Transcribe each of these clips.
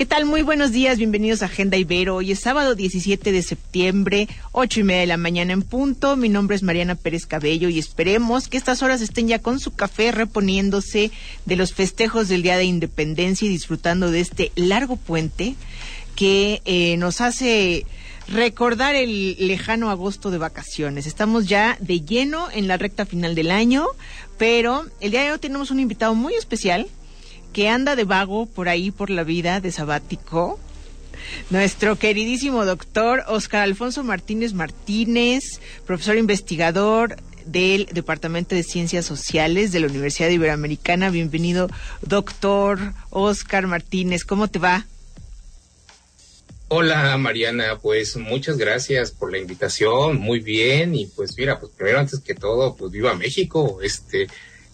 ¿Qué tal? Muy buenos días, bienvenidos a Agenda Ibero. Hoy es sábado 17 de septiembre, ocho y media de la mañana en punto. Mi nombre es Mariana Pérez Cabello y esperemos que estas horas estén ya con su café reponiéndose de los festejos del Día de Independencia y disfrutando de este largo puente que eh, nos hace recordar el lejano agosto de vacaciones. Estamos ya de lleno en la recta final del año, pero el día de hoy tenemos un invitado muy especial que anda de vago por ahí por la vida de sabático. Nuestro queridísimo doctor Oscar Alfonso Martínez Martínez, profesor investigador del Departamento de Ciencias Sociales de la Universidad Iberoamericana. Bienvenido, doctor Oscar Martínez. ¿Cómo te va? Hola Mariana, pues muchas gracias por la invitación, muy bien y pues mira, pues primero antes que todo, pues viva México, este,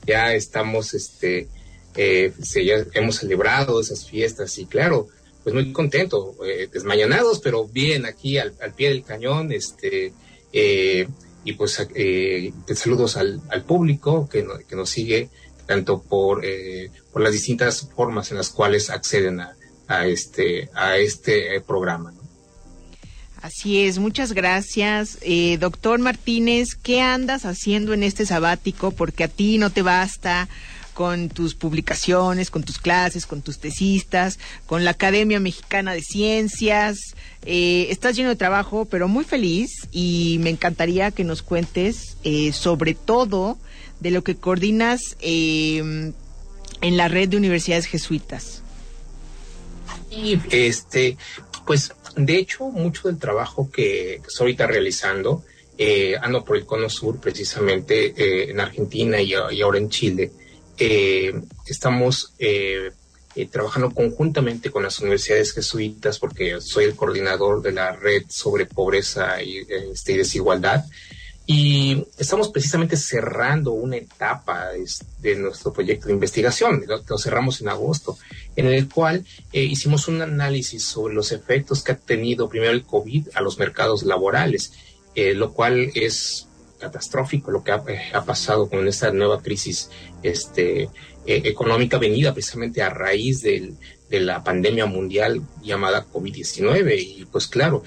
ya estamos, este, eh, ya hemos celebrado esas fiestas y claro, pues muy contento, eh, desmañanados, pero bien aquí al, pie del cañón, este, eh, y pues eh, saludos al, al público que, que, nos sigue tanto por, eh, por las distintas formas en las cuales acceden a, a este, a este programa. Así es, muchas gracias. Eh, doctor Martínez, ¿qué andas haciendo en este sabático? Porque a ti no te basta con tus publicaciones, con tus clases, con tus tesistas, con la Academia Mexicana de Ciencias. Eh, estás lleno de trabajo, pero muy feliz y me encantaría que nos cuentes eh, sobre todo de lo que coordinas en la red de universidades jesuitas. Y este, pues de hecho, mucho del trabajo que, estoy ahorita realizando, eh, ando por el cono sur, precisamente eh, en Argentina y, ahora en Chile, eh, estamos trabajando conjuntamente con las universidades jesuitas, porque soy el coordinador de la red sobre pobreza y, este, y desigualdad. Y estamos precisamente cerrando una etapa de nuestro proyecto de investigación, lo, cerramos en agosto, en el cual eh, hicimos un análisis sobre los efectos que ha tenido primero el COVID a los mercados laborales, eh, lo cual es catastrófico lo que ha, eh, pasado con esta nueva crisis este, económica venida precisamente a raíz de la pandemia mundial llamada COVID-19. Y pues claro,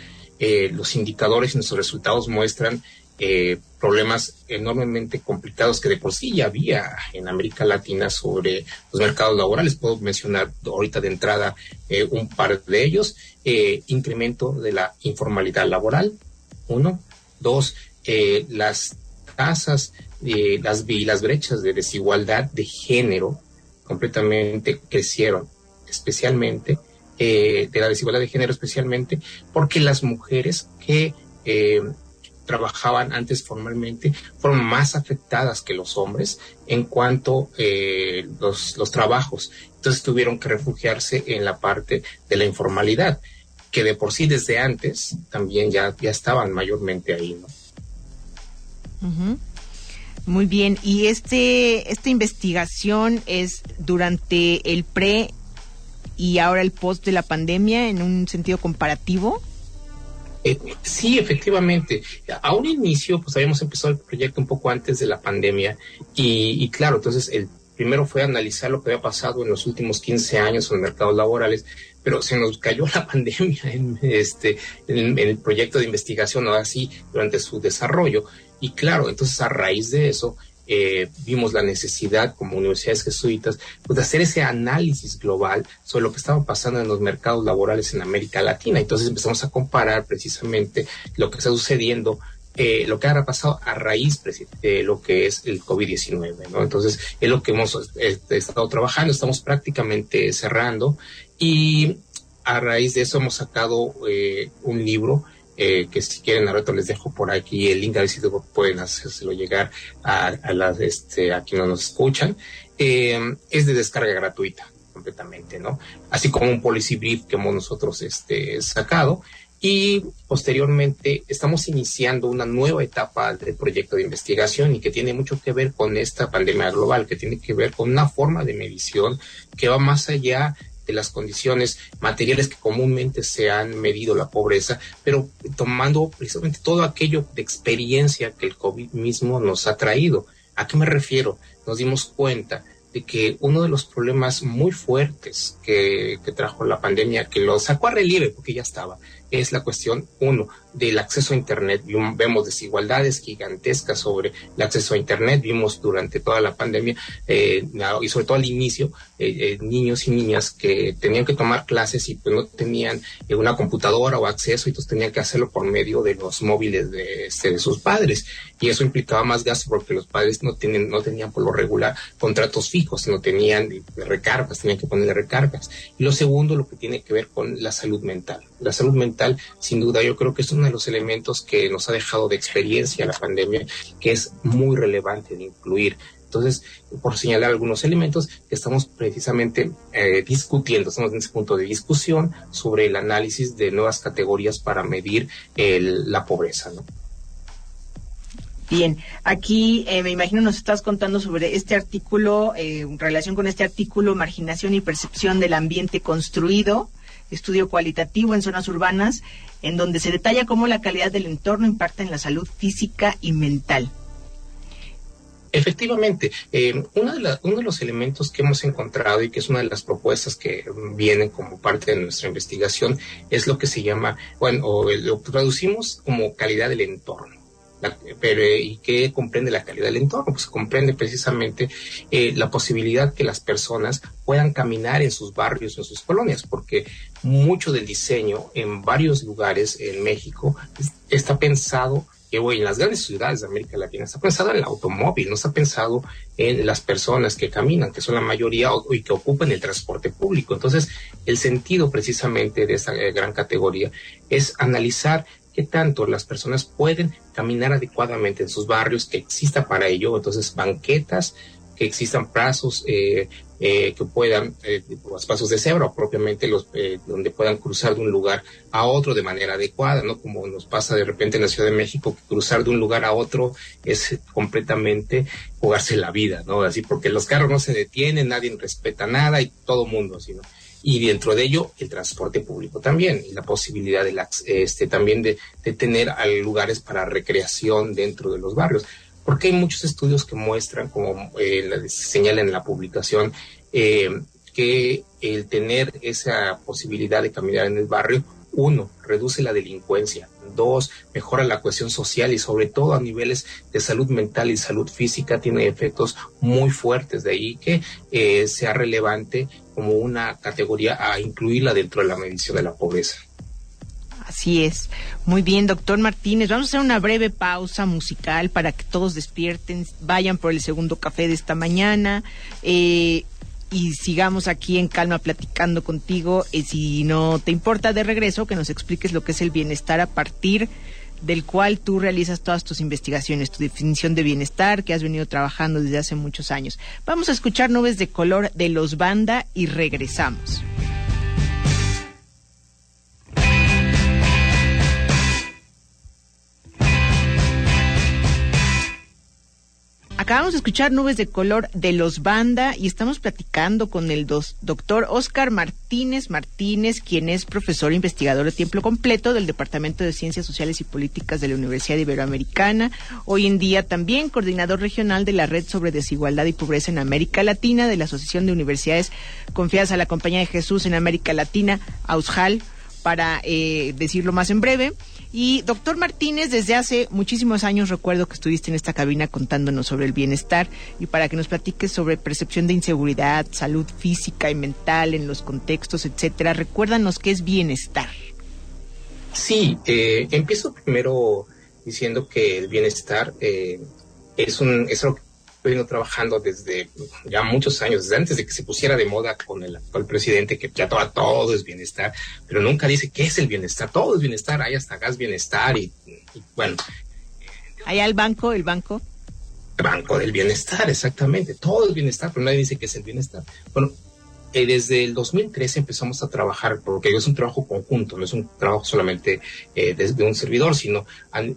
los indicadores y nuestros resultados muestran eh, problemas enormemente complicados que de por sí ya había en América Latina sobre los mercados laborales. Puedo mencionar ahorita de entrada eh, un par de ellos. Eh, incremento de la informalidad laboral, uno. Dos, las tasas las, y las brechas de desigualdad de género completamente crecieron, especialmente de la desigualdad de género especialmente porque las mujeres que trabajaban antes formalmente fueron más afectadas que los hombres en cuanto eh, los, los trabajos. Entonces tuvieron que refugiarse en la parte de la informalidad, que de por sí desde antes también ya, ya estaban mayormente ahí, ¿no? Muy bien, y este esta investigación es durante el pre y ahora el post de la pandemia en un sentido comparativo. Eh, sí, efectivamente. A un inicio, pues habíamos empezado el proyecto un poco antes de la pandemia y, claro, entonces el primero fue analizar lo que había pasado en los últimos 15 años en los mercados laborales, pero se nos cayó la pandemia en, este, en, el proyecto de investigación, o así, durante su desarrollo. Y claro, entonces a raíz de eso, eh, vimos la necesidad como universidades jesuitas pues, de hacer ese análisis global sobre lo que estaba pasando en los mercados laborales en América Latina. Entonces empezamos a comparar precisamente lo que está sucediendo eh, lo que ha pasado a raíz de lo que es el COVID-19, ¿no? Entonces, es lo que hemos este, estado trabajando, estamos prácticamente cerrando y a raíz de eso hemos sacado eh, un libro eh, que si quieren ahorita les dejo por aquí el link a ver si pueden hacérselo llegar a, las este a quienes nos escuchan. Eh, es de descarga gratuita completamente no así como un policy brief que hemos nosotros este sacado. Y posteriormente estamos iniciando una nueva etapa del proyecto de investigación y que tiene mucho que ver con esta pandemia global, que tiene que ver con una forma de medición que va más allá de las condiciones materiales que comúnmente se han medido la pobreza, pero tomando precisamente todo aquello de experiencia que el COVID mismo nos ha traído. ¿A qué me refiero? Nos dimos cuenta de que uno de los problemas muy fuertes que, que, trajo la pandemia, que lo sacó a relieve porque ya estaba, es la cuestión, uno, del acceso a Internet. Vemos desigualdades gigantescas sobre el acceso a Internet. Vimos durante toda la pandemia eh, y sobre todo al inicio, eh, eh, niños y niñas que tenían que tomar clases y pues no tenían una computadora o acceso y entonces tenían que hacerlo por medio de los móviles de, este, de sus padres. Y eso implicaba más gasto porque los padres no, tienen, no tenían por lo regular contratos fijos, no tenían recargas, tenían que ponerle recargas. Y lo segundo, lo que tiene que ver con la salud mental. La salud mental, sin duda, yo creo que es uno de los elementos que nos ha dejado de experiencia la pandemia, que es muy relevante de incluir. Entonces, por señalar algunos elementos que estamos precisamente eh, discutiendo, estamos en ese punto de discusión sobre el análisis de nuevas categorías para medir la pobreza. Bien, aquí eh, me imagino nos estás contando sobre este artículo, eh, en relación con este artículo, marginación y percepción del ambiente construido, estudio cualitativo en zonas urbanas, en donde se detalla cómo la calidad del entorno impacta en la salud física y mental. Efectivamente, eh, uno, de uno de los elementos que hemos encontrado y que es una de las propuestas que vienen como parte de nuestra investigación es lo que se llama, bueno, o lo traducimos como calidad del entorno pero, ¿Y qué comprende la calidad del entorno? Pues comprende precisamente eh, la posibilidad que las personas puedan caminar en sus barrios, en sus colonias, porque mucho del diseño en varios lugares en México está pensado que en las grandes ciudades de América Latina está pensado en el automóvil, no está pensado en las personas que caminan, que son la mayoría y que ocupan el transporte público. Entonces, el sentido precisamente de esta eh, gran categoría es analizar tanto las personas pueden caminar adecuadamente en sus barrios, que exista para ello, entonces banquetas, que existan plazos eh, eh, que puedan, eh, los pasos de cebra propiamente los donde puedan cruzar de un lugar a otro de manera adecuada, ¿no? Como nos pasa de repente en la Ciudad de México, que cruzar de un lugar a otro es completamente jugarse la vida, ¿no? Así porque los carros no se detienen, nadie respeta nada y todo mundo así, ¿no? Y dentro de ello el transporte público también y la posibilidad de este también de, tener lugares para recreación dentro de los barrios porque hay muchos estudios que muestran como eh, se señala en la publicación eh, que el tener esa posibilidad de caminar en el barrio uno, reduce la delincuencia. Dos, mejora la cohesión social y sobre todo a niveles de salud mental y salud física tiene efectos muy fuertes. De ahí que eh, sea relevante como una categoría a incluirla dentro de la medición de la pobreza. Así es. Muy bien, doctor Martínez. Vamos a hacer una breve pausa musical para que todos despierten, vayan por el segundo café de esta mañana. Eh, y sigamos aquí en calma platicando contigo. Y si no te importa de regreso, que nos expliques lo que es el bienestar a partir del cual tú realizas todas tus investigaciones, tu definición de bienestar que has venido trabajando desde hace muchos años. Vamos a escuchar Nubes de Color de los Banda y regresamos. Acabamos de escuchar Nubes de Color de los Banda y estamos platicando con el doctor Oscar Martínez Martínez, quien es profesor e investigador de tiempo completo del Departamento de Ciencias Sociales y Políticas de la Universidad Iberoamericana. Hoy en día también coordinador regional de la Red sobre Desigualdad y Pobreza en América Latina de la Asociación de Universidades Confiadas a la Compañía de Jesús en América Latina, AUSJAL, para eh, decirlo más en breve. Y doctor Martínez, desde hace muchísimos años recuerdo que estuviste en esta cabina contándonos sobre el bienestar y para que nos platiques sobre percepción de inseguridad, salud física y mental en los contextos, etcétera. Recuérdanos qué es bienestar. Sí, eh, empiezo primero diciendo que el bienestar eh, es un es algo venido trabajando desde ya muchos años, desde antes de que se pusiera de moda con el actual presidente, que ya todo, todo es bienestar, pero nunca dice qué es el bienestar, todo es bienestar, hay hasta gas bienestar y, bueno. ¿Hay al banco, el banco? Banco del bienestar, exactamente, todo es bienestar, pero nadie dice qué es el bienestar. Bueno, eh, desde el 2013 empezamos a trabajar, porque es un trabajo conjunto, no es un trabajo solamente eh, desde un servidor, sino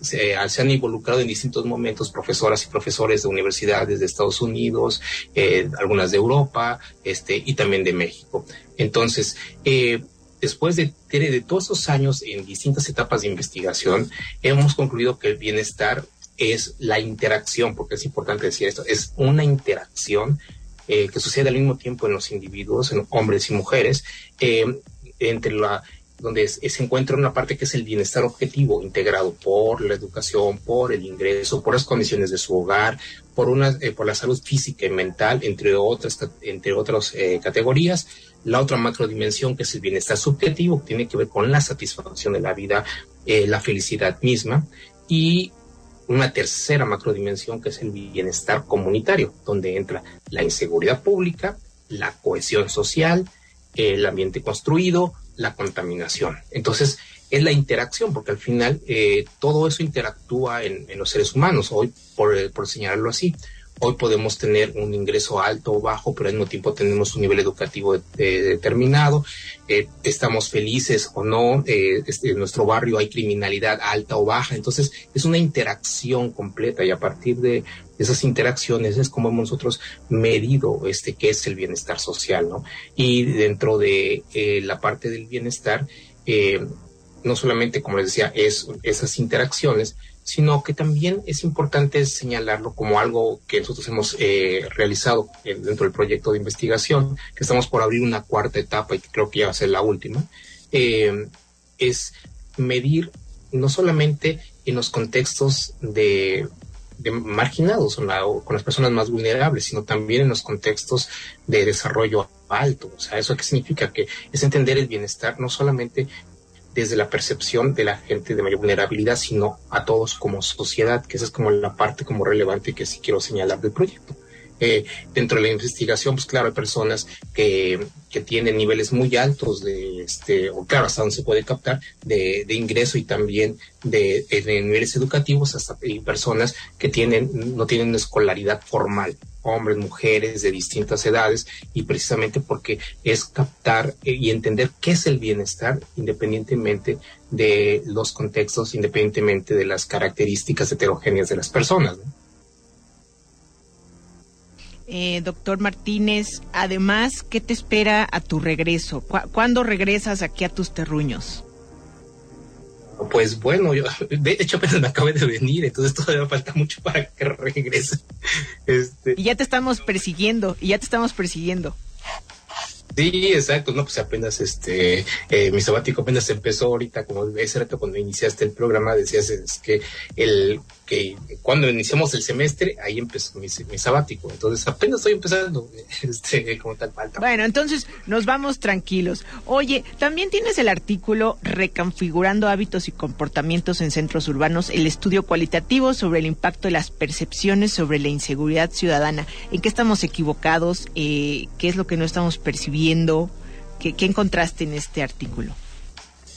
se, han involucrado en distintos momentos profesoras y profesores de universidades de Estados Unidos, eh, algunas de Europa este, y también de México. Entonces, después de, de todos esos años en distintas etapas de investigación, hemos concluido que el bienestar es la interacción, porque es importante decir esto, es una interacción eh, que sucede al mismo tiempo en los individuos, en hombres y mujeres, eh, entre la donde se encuentra una parte que es el bienestar objetivo, integrado por la educación, por el ingreso, por las condiciones de su hogar, por, una, eh, por la salud física y mental, entre otras, entre otras categorías. La otra macrodimensión, que es el bienestar subjetivo, tiene que ver con la satisfacción de la vida, la felicidad misma. Y una tercera macrodimensión que es el bienestar comunitario, donde entra la inseguridad pública, la cohesión social, el ambiente construido, la contaminación. Entonces, es la interacción, porque al final eh, todo eso interactúa en, los seres humanos, hoy por, por señalarlo así. Hoy podemos tener un ingreso alto o bajo, pero al mismo tiempo tenemos un nivel educativo determinado. Eh, estamos felices o no. Eh, este, en nuestro barrio hay criminalidad alta o baja. Entonces es una interacción completa y a partir de esas interacciones es como nosotros medido este qué es el bienestar social, ¿no? Y dentro de eh, la parte del bienestar, no solamente, como les decía, es esas interacciones, sino que también es importante señalarlo como algo que nosotros hemos eh, realizado dentro del proyecto de investigación, que estamos por abrir una cuarta etapa y creo que ya va a ser la última, eh, es medir no solamente en los contextos de, marginados o, con las personas más vulnerables, sino también en los contextos de desarrollo alto. O sea, ¿eso qué significa? Que es entender el bienestar no solamente desde la percepción de la gente de mayor vulnerabilidad, sino a todos como sociedad, que esa es como la parte como relevante que sí quiero señalar del proyecto. Eh, dentro de la investigación, pues claro, hay personas que, que, tienen niveles muy altos de, este, o claro, hasta donde se puede captar, de, de ingreso y también de, de, niveles educativos, hasta hay personas que tienen, no tienen escolaridad formal hombres, mujeres de distintas edades y precisamente porque es captar eh, y entender qué es el bienestar independientemente de los contextos, independientemente de las características heterogéneas de las personas. Eh, doctor Martínez, además, ¿qué te espera a tu regreso? ¿Cuándo regresas aquí a tus terruños? Pues bueno, yo de hecho apenas me acabé de venir, entonces todavía falta mucho para que regrese. Este... Y ya te estamos persiguiendo, y ya te estamos persiguiendo. Sí, exacto, no, pues apenas este, eh, mi sabático apenas empezó ahorita, como ese rato cuando iniciaste el programa, decías es que el que cuando iniciamos el semestre, ahí empezó mi, sabático. Entonces apenas estoy empezando este, como tal falta. Bueno, entonces nos vamos tranquilos. Oye, también tienes el artículo Reconfigurando hábitos y comportamientos en centros urbanos, el estudio cualitativo sobre el impacto de las percepciones sobre la inseguridad ciudadana. ¿En qué estamos equivocados? Eh, ¿Qué es lo que no estamos percibiendo? ¿Qué, qué encontraste en este artículo?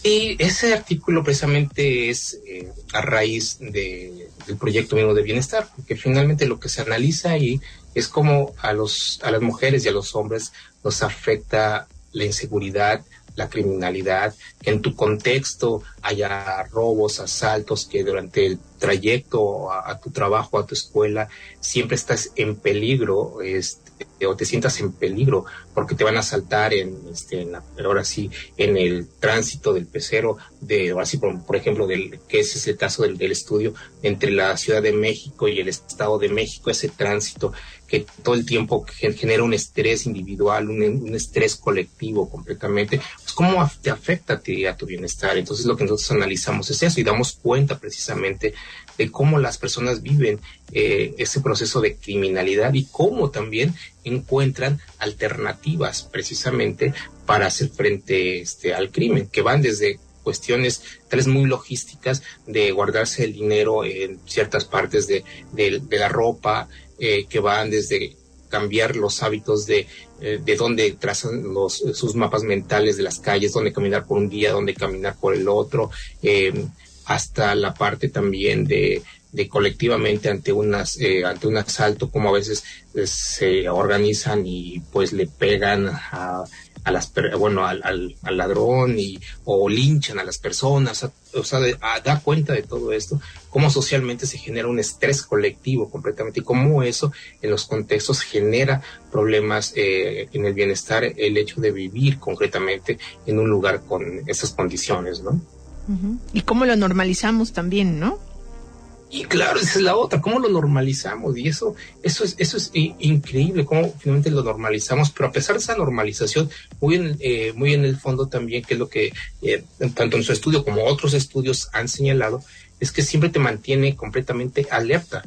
Y ese artículo precisamente es eh, a raíz de, del proyecto mismo de bienestar, porque finalmente lo que se analiza ahí es cómo a, los, a las mujeres y a los hombres nos afecta la inseguridad, la criminalidad, que en tu contexto haya robos, asaltos, que durante el trayecto a, a tu trabajo, a tu escuela, siempre estás en peligro, este, o te sientas en peligro porque te van a asaltar en, este, ahora sí, en el tránsito del pecero, de, ahora sí, por, ejemplo, del, que ese es el caso del, del, estudio entre la Ciudad de México y el Estado de México, ese tránsito que todo el tiempo genera un estrés individual, un, estrés colectivo completamente, pues cómo te afecta a ti, a tu bienestar. Entonces lo que nosotros analizamos es eso y damos cuenta precisamente de cómo las personas viven eh, ese proceso de criminalidad y cómo también encuentran alternativas precisamente para hacer frente este, al crimen, que van desde cuestiones tales muy logísticas de guardarse el dinero en ciertas partes de, la ropa, eh, que van desde cambiar los hábitos de, eh, de dónde trazan los, sus mapas mentales de las calles, dónde caminar por un día, dónde caminar por el otro, hasta la parte también de, de colectivamente ante unas eh, ante un asalto como a veces eh, se organizan y pues le pegan a, a las bueno al, al, ladrón y o linchan a las personas. O sea da cuenta de todo esto cómo socialmente se genera un estrés colectivo completamente y cómo eso en los contextos genera problemas eh, en el bienestar el hecho de vivir concretamente en un lugar con esas condiciones no y cómo lo normalizamos también no y claro, esa es la otra, cómo lo normalizamos y eso, eso es, eso es increíble, cómo finalmente lo normalizamos, pero a pesar de esa normalización, muy en, eh, muy en el fondo también, que es lo que eh, tanto en su estudio como otros estudios han señalado, es que siempre te mantiene completamente alerta.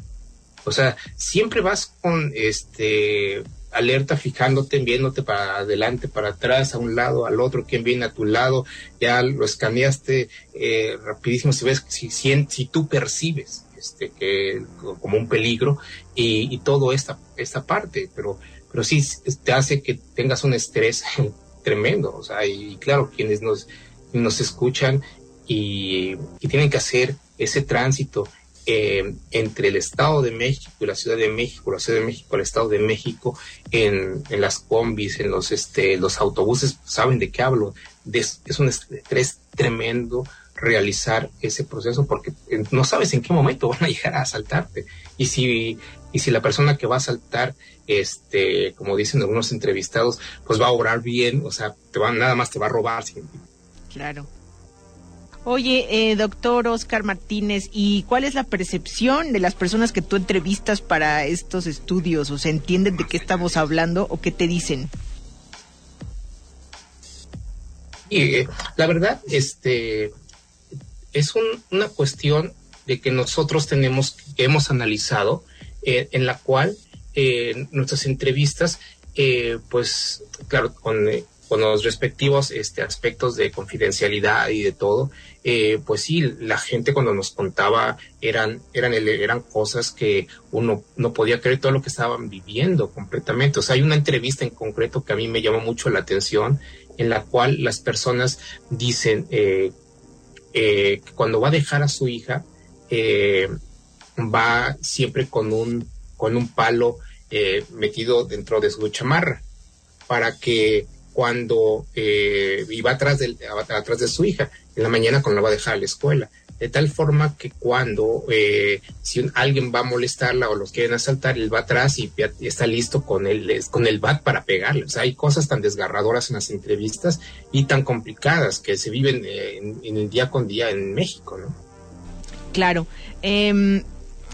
O sea, siempre vas con este alerta fijándote, viéndote para adelante, para atrás, a un lado, al otro, quién viene a tu lado, ya lo escaneaste eh, rapidísimo si ves, si, si, si tú percibes este, que, como un peligro y, todo esta, esta parte, pero, pero sí te hace que tengas un estrés tremendo, o sea, y, claro, quienes nos, nos escuchan y, tienen que hacer ese tránsito eh, entre el Estado de México y la Ciudad de México, la Ciudad de México, el Estado de México, en, en las combis, en los, este, los autobuses, saben de qué hablo, es un estrés tremendo, realizar ese proceso porque eh, no sabes en qué momento van a llegar a asaltarte. Y si, y si la persona que va a asaltar, este, como dicen algunos entrevistados, pues va a obrar bien, o sea, te va, nada más te va a robar. Claro. Oye, eh, doctor Oscar Martínez, ¿y cuál es la percepción de las personas que tú entrevistas para estos estudios? ¿O se entienden de qué estamos hablando o qué te dicen? Eh, la verdad, este, es una cuestión de que nosotros tenemos, que hemos analizado, eh, en la cual eh, nuestras entrevistas, eh, pues claro, con, con, los respectivos este, aspectos de confidencialidad y de todo, pues sí, la gente cuando nos contaba eran, eran, eran cosas que uno no podía creer todo lo que estaban viviendo completamente. O sea, hay una entrevista en concreto que a mí me llamó mucho la atención, en la cual las personas dicen eh, cuando va a dejar a su hija, eh, va siempre con un, con un palo eh, metido dentro de su chamarra, para que cuando eh, iba atrás de, atrás de su hija, en la mañana cuando la va a dejar a la escuela, de tal forma que cuando eh, si alguien va a molestarla o los quieren asaltar, él va atrás y, está listo con el, con el bat para pegarle. O sea, hay cosas tan desgarradoras en las entrevistas y tan complicadas que se viven eh, en, el día con día en México, ¿no? Claro. Em,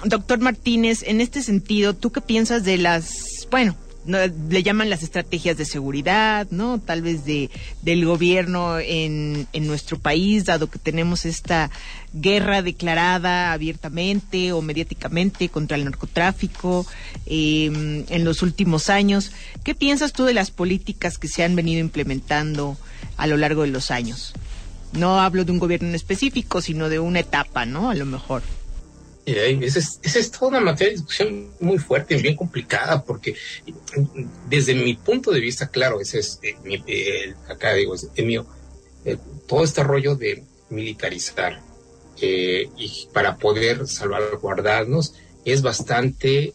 doctor Martínez, en este sentido, ¿tú qué piensas de las, bueno, le llaman las estrategias de seguridad, ¿no? Tal vez de del gobierno en, en nuestro país, dado que tenemos esta guerra declarada abiertamente o mediáticamente contra el narcotráfico em, en los últimos años. ¿Qué piensas tú de las políticas que se han venido implementando a lo largo de los años? No hablo de un gobierno en específico, sino de una etapa, ¿no? A lo mejor. Esa es, es, toda una materia de discusión muy fuerte y bien complicada, porque desde mi punto de vista, claro, ese es eh, acá digo, es mío, todo este rollo de militarizar eh, y para poder salvaguardarnos es bastante,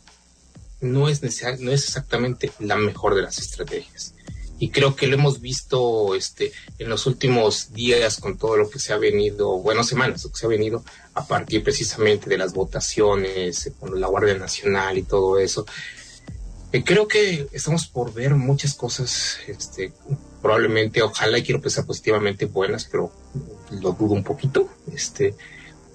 no es, no es exactamente la mejor de las estrategias y creo que lo hemos visto este en los últimos días con todo lo que se ha venido, bueno, semanas, lo que se ha venido a partir precisamente de las votaciones eh, con la Guardia Nacional y todo eso. Eh, creo que estamos por ver muchas cosas, este, probablemente, ojalá y quiero pensar positivamente buenas, pero lo dudo un poquito, este,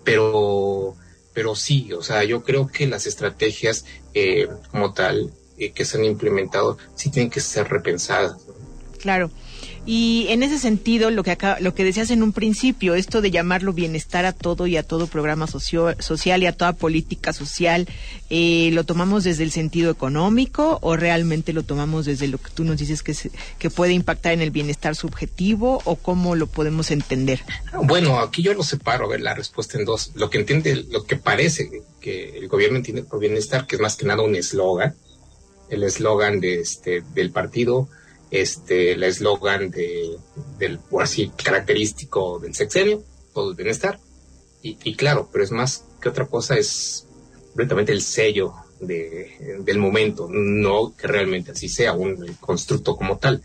pero, pero sí, o sea, yo creo que las estrategias eh, como tal que se han implementado sí tienen que ser repensadas. Claro. Y en ese sentido, lo que acá, lo que decías en un principio, esto de llamarlo bienestar a todo y a todo programa social y a toda política social, eh, ¿lo tomamos desde el sentido económico o realmente lo tomamos desde lo que tú nos dices que, que puede impactar en el bienestar subjetivo o cómo lo podemos entender? Bueno, aquí yo lo separo, a ver la respuesta en dos. Lo que entiende, lo que parece que el gobierno entiende por bienestar, que es más que nada un eslogan, el eslogan de este, del partido este, el eslogan de, del, así, característico del sexenio, todo el bienestar. Y, claro, pero es más que otra cosa, es completamente el sello de, del momento, no que realmente así sea un constructo como tal.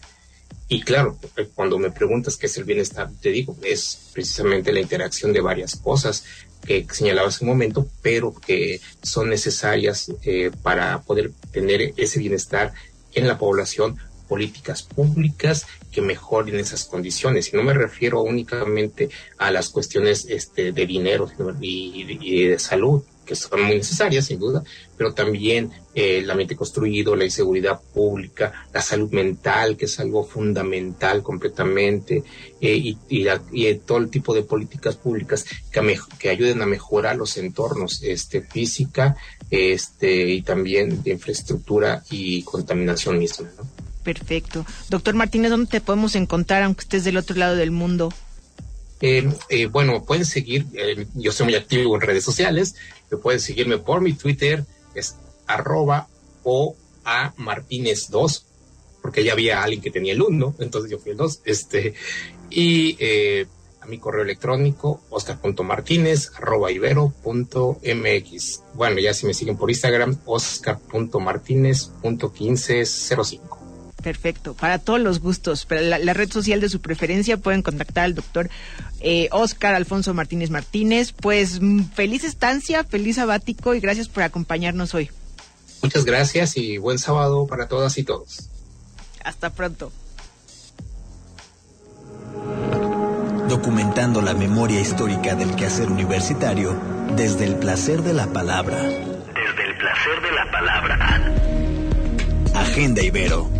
Y claro, cuando me preguntas qué es el bienestar, te digo, es precisamente la interacción de varias cosas que señalaba hace un momento, pero que son necesarias eh, para poder tener ese bienestar en la población, políticas públicas que mejoren esas condiciones. Y no me refiero únicamente a las cuestiones este, de dinero y de salud, que son muy necesarias, sin duda, pero también eh, el ambiente construido, la inseguridad pública, la salud mental, que es algo fundamental completamente, eh, y, y, todo el tipo de políticas públicas que, que ayuden a mejorar los entornos este, física este, y también de infraestructura y contaminación misma. Perfecto. Doctor Martínez, ¿dónde te podemos encontrar, aunque estés del otro lado del mundo? Eh, eh, bueno, pueden seguir, eh, yo soy muy activo en redes sociales, pueden seguirme por mi Twitter, es arroba o a Martínez 2, porque ya había alguien que tenía el 1, entonces yo fui el 2, este, y a mi correo electrónico, oscar.martínez, arroba ibero.mx. Bueno, ya si me siguen por Instagram, oscar.martínez.1505. Perfecto, para todos los gustos. Para la, red social de su preferencia pueden contactar al doctor eh, Oscar Alfonso Martínez Martínez. Pues mm, feliz estancia, feliz sabático y gracias por acompañarnos hoy. Muchas gracias y buen sábado para todas y todos. Hasta pronto. Documentando la memoria histórica del quehacer universitario desde el placer de la palabra. Desde el placer de la palabra. Agenda Ibero